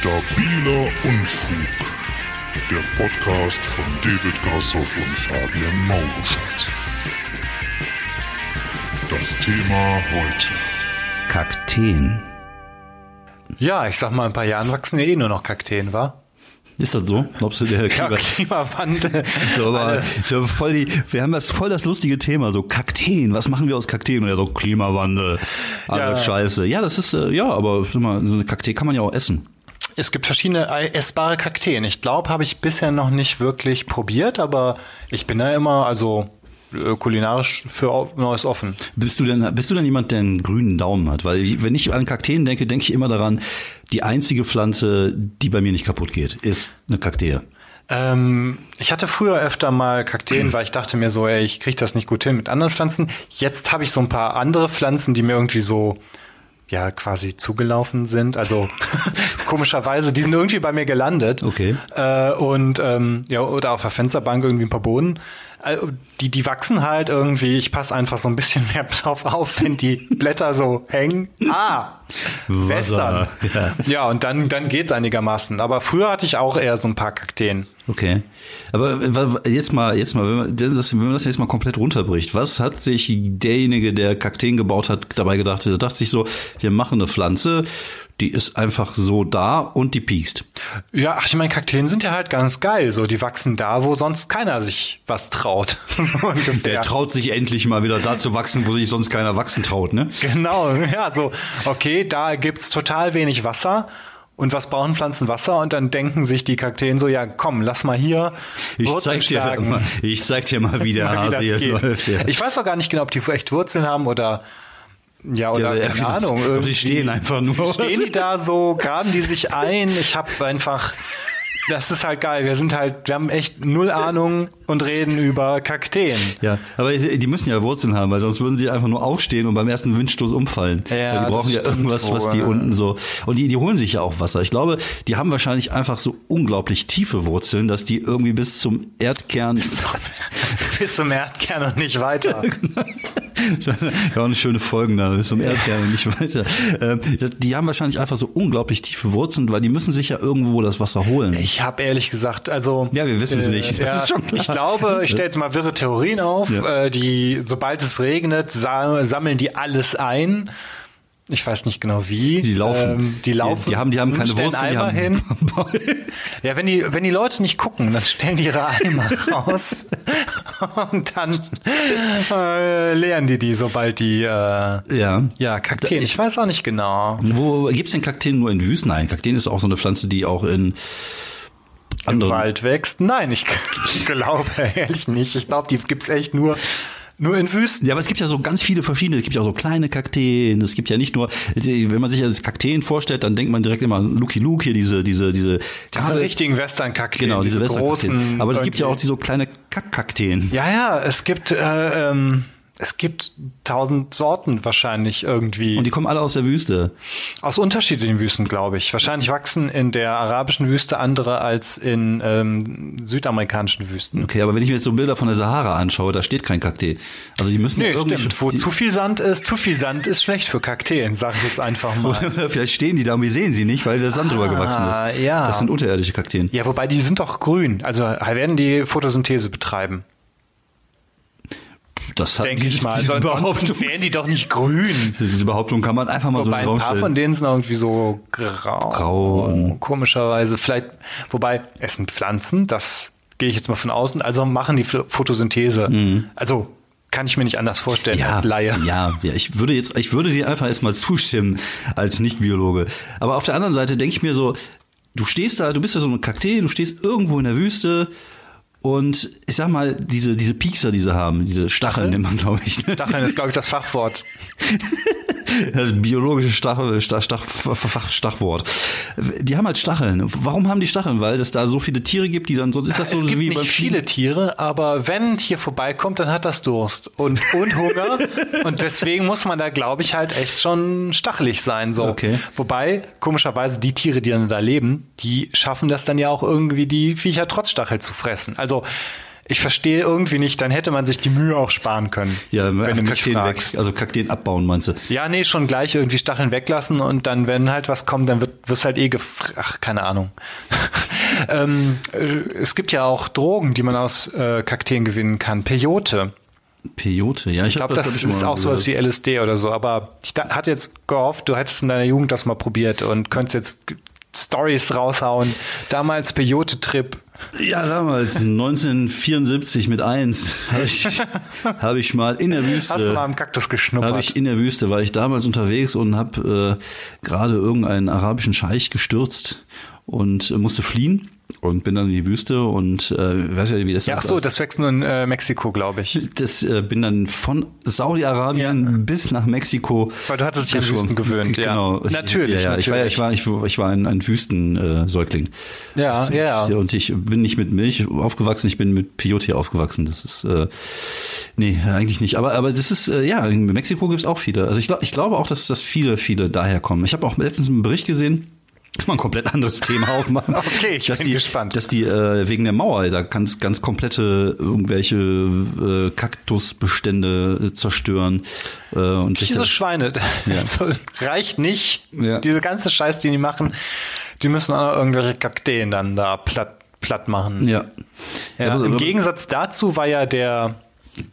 Stabiler Unfug. Der Podcast von David Grassoff und Fabian Mauruschat. Das Thema heute. Kakteen. Ja, ich sag mal, in ein paar Jahren wachsen ja eh nur noch Kakteen, wa? Ist das so? Glaubst du, der Ja, Klima Klimawandel. so, aber, so voll die, wir haben das voll das lustige Thema, so Kakteen, was machen wir aus Kakteen? Und ja, so Klimawandel, alles Ja. scheiße. Ja, das ist, äh, ja, aber mal, so eine Kaktee kann man ja auch essen. Es gibt verschiedene essbare Kakteen. Ich glaube, habe ich bisher noch nicht wirklich probiert, aber ich bin da immer, also äh, kulinarisch für Neues offen. Bist du denn, bist du denn jemand, der einen grünen Daumen hat? Weil wenn ich an Kakteen denke, denke ich immer daran, die einzige Pflanze, die bei mir nicht kaputt geht, ist eine Kaktee. Ähm, ich hatte früher öfter mal Kakteen, weil ich dachte mir so, ey, ich kriege das nicht gut hin mit anderen Pflanzen. Jetzt habe ich so ein paar andere Pflanzen, die mir irgendwie so ja quasi zugelaufen sind. Also komischerweise, die sind irgendwie bei mir gelandet. Okay. Äh, und ähm, ja, oder auf der Fensterbank irgendwie ein paar Bohnen. Äh, Die, die wachsen halt irgendwie. Ich passe einfach so ein bisschen mehr drauf auf, wenn die Blätter so hängen. Ah, wässern. Ja. Ja, und dann, dann geht's einigermaßen. Aber früher hatte ich auch eher so ein paar Kakteen. Okay. Aber äh, jetzt mal, jetzt mal, wenn man das, wenn man das jetzt mal komplett runterbricht, was hat sich derjenige, der Kakteen gebaut hat, dabei gedacht? Er dachte sich so, wir machen eine Pflanze, die ist einfach so da und die piekst. Ja, ach, ich meine, Kakteen sind ja halt ganz geil. So, die wachsen da, wo sonst keiner sich was traut. so. Der traut sich endlich mal wieder da zu wachsen, wo sich sonst keiner wachsen traut, ne? Genau, ja, so, okay, da gibt's total wenig Wasser. Und was brauchen Pflanzen Wasser? Und dann denken sich die Kakteen so, ja, komm, lass mal hier Ich Wurzeln zeig dir schlagen. mal, ich zeig dir mal, wie der Mal, Hase das hier läuft. Ja. Ich weiß auch gar nicht genau, ob die echt Wurzeln haben oder ja, oder Ja, keine Ahnung. die stehen einfach nur. Stehen die da so, graben die sich ein? Ich habe einfach, das ist halt geil. Wir sind halt, wir haben echt null Ahnung und reden über Kakteen. Ja, aber die müssen ja Wurzeln haben, weil sonst würden sie einfach nur aufstehen und beim ersten Windstoß umfallen. Ja, weil die brauchen ja irgendwas, was die unten so. Und die, die holen sich ja auch Wasser. Ich glaube, die haben wahrscheinlich einfach so unglaublich tiefe Wurzeln, dass die irgendwie bis zum Erdkern. Bis zum Erdkern und nicht weiter. ja, auch eine schöne Folgen da, bis zum Erdkern nicht weiter. Ähm, die haben wahrscheinlich einfach so unglaublich tiefe Wurzeln, weil die müssen sich ja irgendwo das Wasser holen. Ich habe ehrlich gesagt, also Ja, wir wissen es nicht. Das Ja, ich glaube, ich stelle jetzt mal wirre Theorien auf, Ja. äh, die sobald es regnet, sa sammeln die alles ein. Ich weiß nicht genau wie. Die laufen. Ähm, die laufen. Die, die haben, die haben keine stellen Wurzeln, die Eimer haben hin. Ja, wenn die, wenn die Leute nicht gucken, dann stellen die ihre Eimer raus und dann äh, leeren die die, sobald die, äh, ja. ja, Kakteen. Ich weiß auch nicht genau. Wo gibt's denn Kakteen nur in Wüsten? Nein, Kakteen ist auch so eine Pflanze, die auch in Im anderen Wald wächst? Nein, ich glaube ehrlich nicht. Ich glaube, die gibt's echt nur, nur in Wüsten. Ja, aber es gibt ja so ganz viele verschiedene. Es gibt ja auch so kleine Kakteen. Es gibt ja nicht nur, wenn man sich das Kakteen vorstellt, dann denkt man direkt immer an Lucky Luke hier, diese, diese, diese, Diese richtigen Western-Kakteen. genau, diese, großen. großen. Aber es gibt ja auch irgendwie- die so kleine Kackkakteen. Ja, ja, es gibt, äh, ähm, es gibt tausend Sorten wahrscheinlich irgendwie. Und die kommen alle aus der Wüste. aus unterschiedlichen Wüsten, glaube ich. Wahrscheinlich wachsen in der arabischen Wüste andere als in ähm, südamerikanischen Wüsten. Okay, aber wenn ich mir jetzt so Bilder von der Sahara anschaue, da steht kein Kaktee. Also die müssen Nee, irgendwie stimmt. Wo zu viel Sand ist, zu viel Sand ist schlecht für Kakteen, sag ich jetzt einfach mal. Oder vielleicht stehen die da und wir sehen sie nicht, weil der Sand drüber gewachsen Ah, ist. ja. Das sind unterirdische Kakteen. Ja, wobei die sind doch grün. Also werden die Photosynthese betreiben. Das hat Denke ich mal. diese Behauptung. wären die doch nicht grün. Diese Behauptung kann man einfach mal Wobei so ein paar von denen sind irgendwie so grau. Grau Komischerweise. Vielleicht, wobei, es sind Pflanzen, das gehe ich jetzt mal von außen, also machen die Ph- Photosynthese. Also kann ich mir nicht anders vorstellen als Laie. Ja, ja, ich würde jetzt, ich würde dir einfach erstmal zustimmen als Nicht-Biologe. Aber auf der anderen Seite denke ich mir so, du stehst da, du bist ja so eine Kakteen, du stehst irgendwo in der Wüste und ich sag mal, diese, diese Piekser, die sie haben, diese Stacheln nennt man, glaube ich. ne? Stacheln ist, glaube ich, das Fachwort. Das biologische Stachel, Stach, Stach, Stachwort. Die haben halt Stacheln. Warum haben die Stacheln? Weil es da so viele Tiere gibt, die dann, sonst ist das so es gibt wie nicht beim viele Tiere, aber wenn ein Tier vorbeikommt, dann hat das Durst und, und Hunger. und deswegen muss man da, glaube ich, halt echt schon stachelig sein. So. Okay. Wobei, komischerweise, die Tiere, die dann da leben, die schaffen das dann ja auch irgendwie, die Viecher trotz Stachel zu fressen. Also Ich verstehe irgendwie nicht, dann hätte man sich die Mühe auch sparen können. Ja, wenn du mich Kakteen weg, fragst. also Kakteen abbauen, meinst du? Ja, nee, schon gleich irgendwie Stacheln weglassen und dann, wenn halt was kommt, dann wird wirst halt eh gef Ach, keine Ahnung. ähm, äh, es gibt ja auch Drogen, die man aus äh, Kakteen gewinnen kann. Peyote. Peyote, ja. Ich glaube, das, ich schon ist auch sowas wie LSD oder so. Aber ich da, hatte jetzt gehofft, du hättest in deiner Jugend das mal probiert und könntest jetzt Stories raushauen. Damals Peyote-Trip. Ja, damals, 1974 mit eins, habe ich, hab ich mal in der Wüste. Hast du mal am Kaktus geschnuppert? Habe ich in der Wüste, war ich damals unterwegs und habe äh, gerade irgendeinen arabischen Scheich gestürzt und äh, musste fliehen und bin dann in die Wüste und äh, weiß ja, wie das ja, ach ist. so, das wächst nur in äh, Mexiko, glaube ich. das äh, bin dann von Saudi-Arabien bis nach Mexiko. Weil du hattest dich an. Wüsten gewöhnt, ja. Genau. Natürlich, Ja, ja. Ich war, ja- natürlich. ich war, ich war, ich war ein, ein Wüstensäugling. Ja, ja, ja. Und ich bin nicht mit Milch aufgewachsen, ich bin mit Peyote aufgewachsen. Das ist, äh, nee, eigentlich nicht. Aber, aber das ist, äh, ja, in Mexiko gibt's auch viele. Also ich, ich glaube auch, dass, dass viele, viele daher kommen. Ich habe auch letztens einen Bericht gesehen, ist mal ein komplett anderes Thema aufmachen. Okay, ich dass bin die, gespannt. Dass die äh, wegen der Mauer da ganz, ganz komplette irgendwelche äh, Kaktusbestände äh, zerstören. Äh, und sich Diese Schweine, also, reicht nicht. Ja. Diese ganze Scheiß, die die machen, die müssen auch noch irgendwelche Kakteen dann da platt, platt machen. ja. Ja, Im Gegensatz dazu war ja der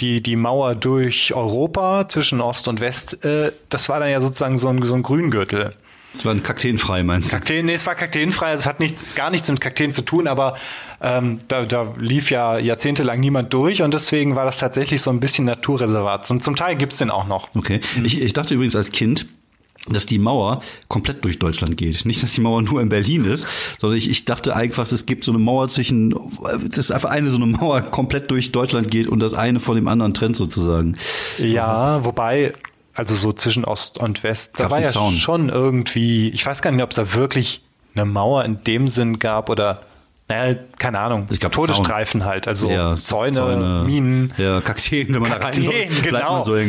die, die Mauer durch Europa zwischen Ost und West, äh, das war dann ja sozusagen so ein, so ein Grüngürtel. Es war ein kakteenfrei, meinst du? Kakteen, nee, es war kakteenfrei, es hat nichts, gar nichts mit Kakteen zu tun, aber ähm, da, da lief ja jahrzehntelang niemand durch und deswegen war das tatsächlich so ein bisschen Naturreservat. Und zum Teil gibt's den auch noch. Okay. Ich, ich dachte übrigens als Kind, dass die Mauer komplett durch Deutschland geht. Nicht, dass die Mauer nur in Berlin ist, sondern ich, ich dachte einfach, es gibt so eine Mauer zwischen, dass einfach eine so eine Mauer komplett durch Deutschland geht und das eine von dem anderen trennt sozusagen. Ja, wobei, also so zwischen Ost und West, da war ja Zaun? schon irgendwie, ich weiß gar nicht, ob es da wirklich eine Mauer in dem Sinn gab oder, naja, keine Ahnung, gab einen Todesstreifen halt, also Ja, Zäune, Minen. Ja, Kakteen, wenn man da Kakteen, reinläuft, bleibt genau. so.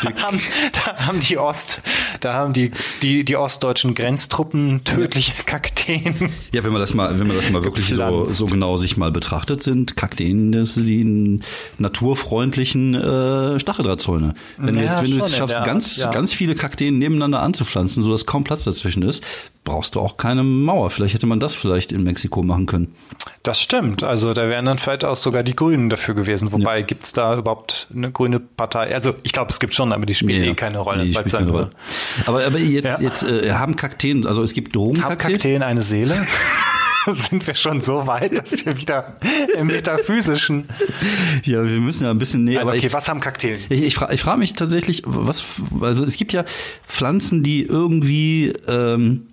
Da haben, da haben die Ost, da haben die, die, die ostdeutschen Grenztruppen tödliche Kakteen. Ja, wenn man das mal, wenn man das mal wirklich so, Gepflanzt. so genau sich mal betrachtet, sind Kakteen das sind die naturfreundlichen äh, Stacheldrahtzäune. Wenn du Ja, jetzt, wenn du es schaffst, ganz, ganz viele Kakteen nebeneinander anzupflanzen, so dass kaum Platz dazwischen ist, brauchst du auch keine Mauer. Vielleicht hätte man das vielleicht in Mexiko machen können. Das stimmt. Also da wären dann vielleicht auch sogar die Grünen dafür gewesen. Wobei gibt's da überhaupt eine grüne Partei? Also ich glaube, es gibt schon, aber die spielt Ja, eh keine Rolle. nee, spielt keine Rolle. Aber, aber jetzt, Ja. jetzt äh, haben Kakteen, also es gibt Haben Drogenkakteen. Kakteen eine Seele? Sind wir schon so weit, dass wir wieder im Metaphysischen. Ja, wir müssen ja ein bisschen näher. Aber okay, ich, was haben Kakteen? Ich, ich frage ich frag mich tatsächlich, was, also es gibt ja Pflanzen, die irgendwie, ähm,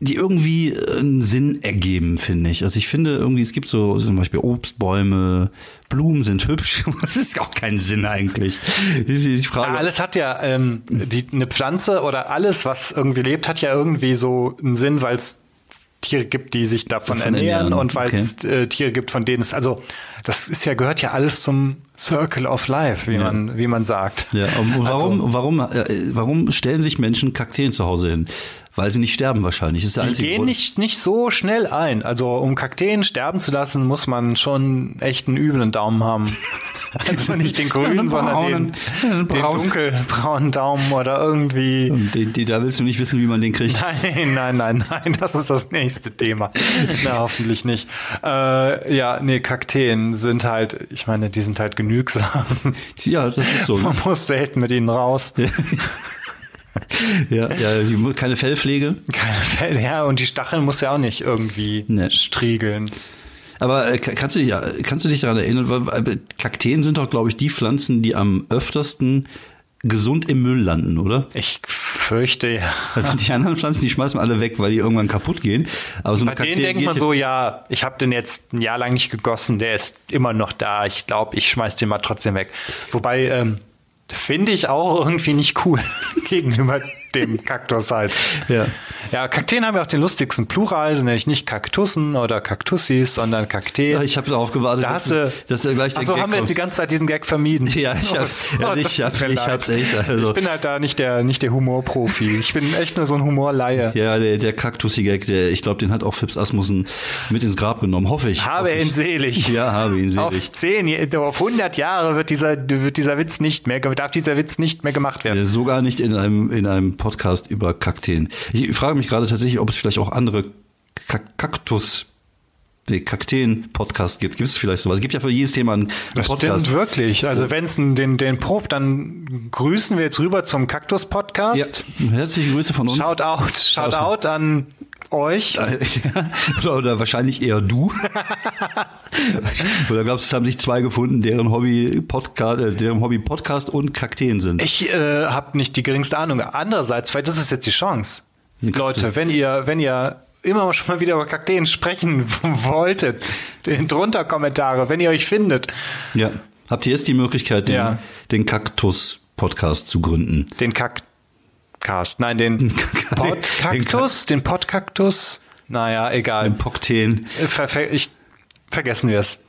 die irgendwie einen Sinn ergeben, finde ich. Also ich finde irgendwie, es gibt so zum Beispiel Obstbäume, Blumen sind hübsch, das ist auch kein Sinn eigentlich. Ich, ich frage, Ja, alles hat ja, ähm, die, eine Pflanze oder alles, was irgendwie lebt, hat ja irgendwie so einen Sinn, weil es Tiere gibt, die sich davon Davon ernähren, ernähren, und weil es äh, Tiere gibt, von denen es, also das ist ja, gehört ja alles zum Circle of Life, wie Ja. man, wie man sagt. ja, und warum, Also, warum, äh, warum stellen sich Menschen Kakteen zu Hause hin? Weil sie nicht sterben wahrscheinlich. Ist der die einzige gehen Grund. nicht, nicht so schnell ein. Also um Kakteen sterben zu lassen, muss man schon echt einen üblen Daumen haben. Also nicht den grünen, einen sondern braunen, den, einen den braunen. dunkelbraunen Daumen oder irgendwie. Und die, die, da willst du nicht wissen, wie man den kriegt. Nein, nein, nein, nein, das ist das nächste Thema. Na, hoffentlich nicht. Äh, ja, nee, Kakteen sind halt, ich meine, die sind halt genügsam. Ja, das ist so. Ne? Man muss selten mit ihnen raus. Ja, ja, die, keine Fellpflege. Keine Fälle, ja, und die Stacheln muss ja auch nicht irgendwie Nee. striegeln. Aber äh, ka- kannst du dich, kannst du dich daran erinnern, weil, Kakteen sind doch, glaube ich, die Pflanzen, die am öftersten gesund im Müll landen, oder? Ich fürchte, ja. Also die anderen Pflanzen, die schmeißen wir alle weg, weil die irgendwann kaputt gehen. Aber so Bei denen Kakteen denkt man so, ja, ich habe den jetzt ein Jahr lang nicht gegossen, der ist immer noch da. Ich glaube, ich schmeiß den mal trotzdem weg. Wobei, ähm, finde ich auch irgendwie nicht cool gegenüber dem Kaktus halt. Ja. Ja, Kakteen haben ja auch den lustigsten Plural, nämlich nicht Kaktussen oder Kaktussis, sondern Kakteen. Ja, ich habe darauf gewartet, Da dass, du, dass der gleich der Achso, Gag haben wir jetzt die ganze Zeit diesen Gag vermieden. Ja, ich hab's, Oh, ja, ich hab's, ich hab's echt. Also, Ich bin halt da nicht der, nicht der Humorprofi. Ich bin echt nur so ein Humorlaie. ja, der, der Kaktussi-Gag, der, ich glaube, den hat auch Phipps Asmussen mit ins Grab genommen, hoffe ich. Habe hoffe ihn ich. selig. Ja, habe ihn Auf selig. zehn, auf 100 Jahre wird dieser, wird dieser Witz nicht mehr, darf dieser Witz nicht mehr gemacht werden. Sogar nicht in einem, in einem Podcast über Kakteen. Ich frage mich gerade tatsächlich, ob es vielleicht auch andere Kak Kaktus, nee, Kakteen-Podcast gibt. Gibt es vielleicht sowas? Es gibt ja für jedes Thema einen Das Podcast. stimmt wirklich. Also wenn es den, den Prob, dann grüßen wir jetzt rüber zum Ja, Kaktus-Podcast. herzliche Grüße von uns. Shout out, shout out an euch. oder, oder wahrscheinlich eher du. oder glaubst du, es haben sich zwei gefunden, deren Hobby Podcast, äh, deren Hobby Podcast und Kakteen sind? Ich äh, habe nicht die geringste Ahnung. Andererseits, vielleicht ist es jetzt die Chance. Leute, wenn ihr, wenn ihr immer schon mal wieder über Kakteen sprechen wolltet, den drunter Kommentare, wenn ihr euch findet, ja. Habt ihr jetzt die Möglichkeit, den, Ja. den Kaktus-Podcast zu gründen? den Kackcast, nein, den Podkaktus, den Podkaktus, naja, egal. Ein Pokteen. Ver, ver, ich, vergessen wir es.